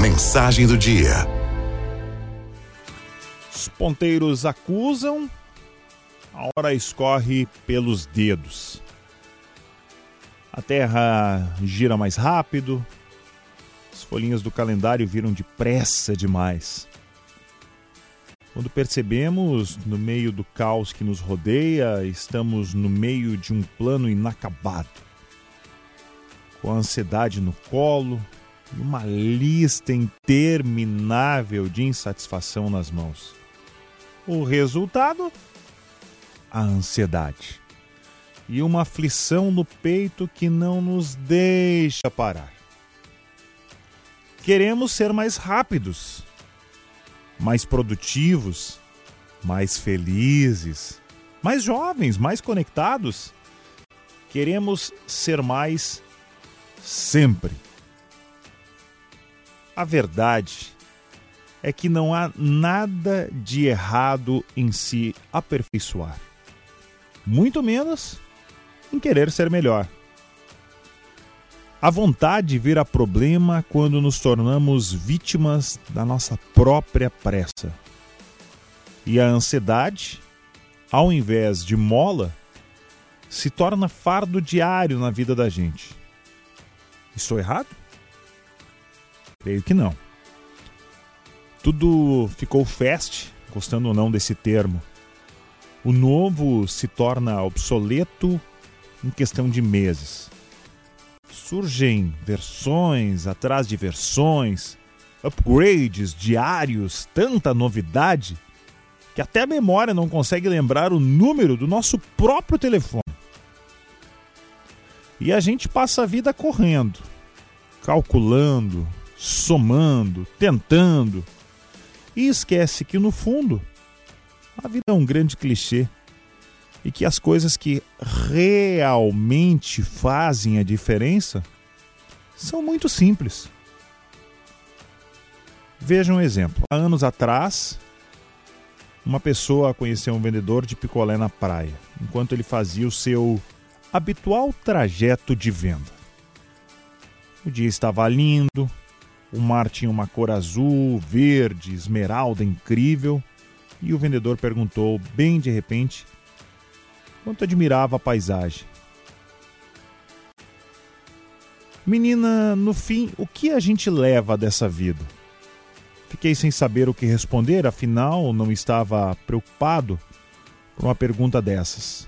Mensagem do dia. Os ponteiros acusam, a hora escorre pelos dedos. A terra gira mais rápido, as folhinhas do calendário viram depressa demais. Quando percebemos, no meio do caos que nos rodeia, estamos no meio de um plano inacabado. Com a ansiedade no colo uma lista interminável de insatisfação nas mãos. O resultado? A ansiedade. E uma aflição no peito que não nos deixa parar. Queremos ser mais rápidos mais produtivos, mais felizes, mais jovens, mais conectados. Queremos ser mais sempre. A verdade é que não há nada de errado em se aperfeiçoar, muito menos em querer ser melhor. A vontade vira problema quando nos tornamos vítimas da nossa própria pressa. E a ansiedade, ao invés de mola, se torna fardo diário na vida da gente. Estou errado? Creio que não. Tudo ficou fast, gostando ou não desse termo. O novo se torna obsoleto em questão de meses surgem versões atrás de versões, upgrades diários, tanta novidade que até a memória não consegue lembrar o número do nosso próprio telefone. E a gente passa a vida correndo, calculando, somando, tentando, e esquece que no fundo a vida é um grande clichê e que as coisas que realmente fazem a diferença são muito simples. Veja um exemplo. Há anos atrás, uma pessoa conheceu um vendedor de picolé na praia, enquanto ele fazia o seu habitual trajeto de venda. O dia estava lindo, o mar tinha uma cor azul, verde, esmeralda incrível, e o vendedor perguntou, bem de repente, quanto admirava a paisagem. Menina, no fim, o que a gente leva dessa vida? Fiquei sem saber o que responder, afinal, não estava preocupado por uma pergunta dessas.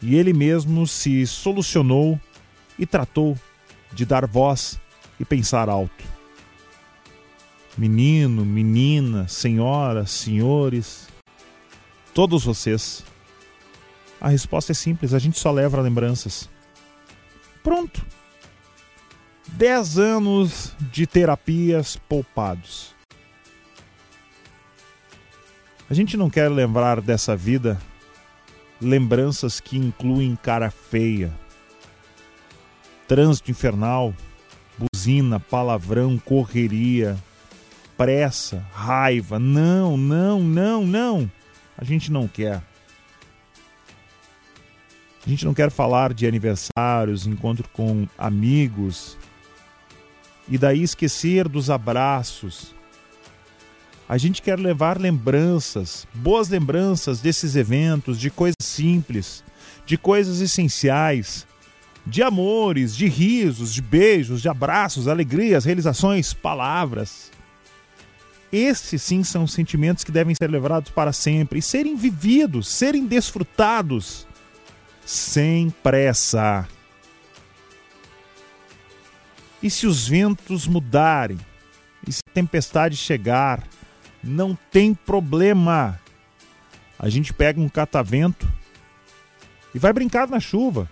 E ele mesmo se solucionou e tratou de dar voz e pensar alto. Menino, menina, senhora, senhores, todos vocês a resposta é simples: a gente só leva lembranças. Pronto. Dez anos de terapias poupados. A gente não quer lembrar dessa vida lembranças que incluem cara feia, trânsito infernal, buzina, palavrão, correria, pressa, raiva. Não, não, não, não. A gente não quer. A gente não quer falar de aniversários, encontro com amigos e daí esquecer dos abraços. A gente quer levar lembranças, boas lembranças desses eventos, de coisas simples, de coisas essenciais, de amores, de risos, de beijos, de abraços, alegrias, realizações, palavras. Esses sim são sentimentos que devem ser levados para sempre e serem vividos, serem desfrutados sem pressa. E se os ventos mudarem, e se a tempestade chegar, não tem problema. A gente pega um catavento e vai brincar na chuva.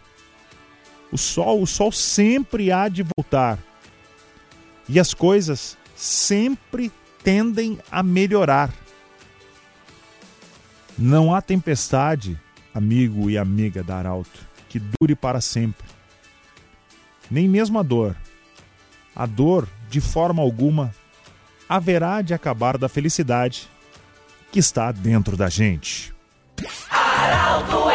O sol, o sol sempre há de voltar. E as coisas sempre tendem a melhorar. Não há tempestade amigo e amiga da Arauto, que dure para sempre. Nem mesmo a dor. A dor, de forma alguma, haverá de acabar da felicidade que está dentro da gente. Arauto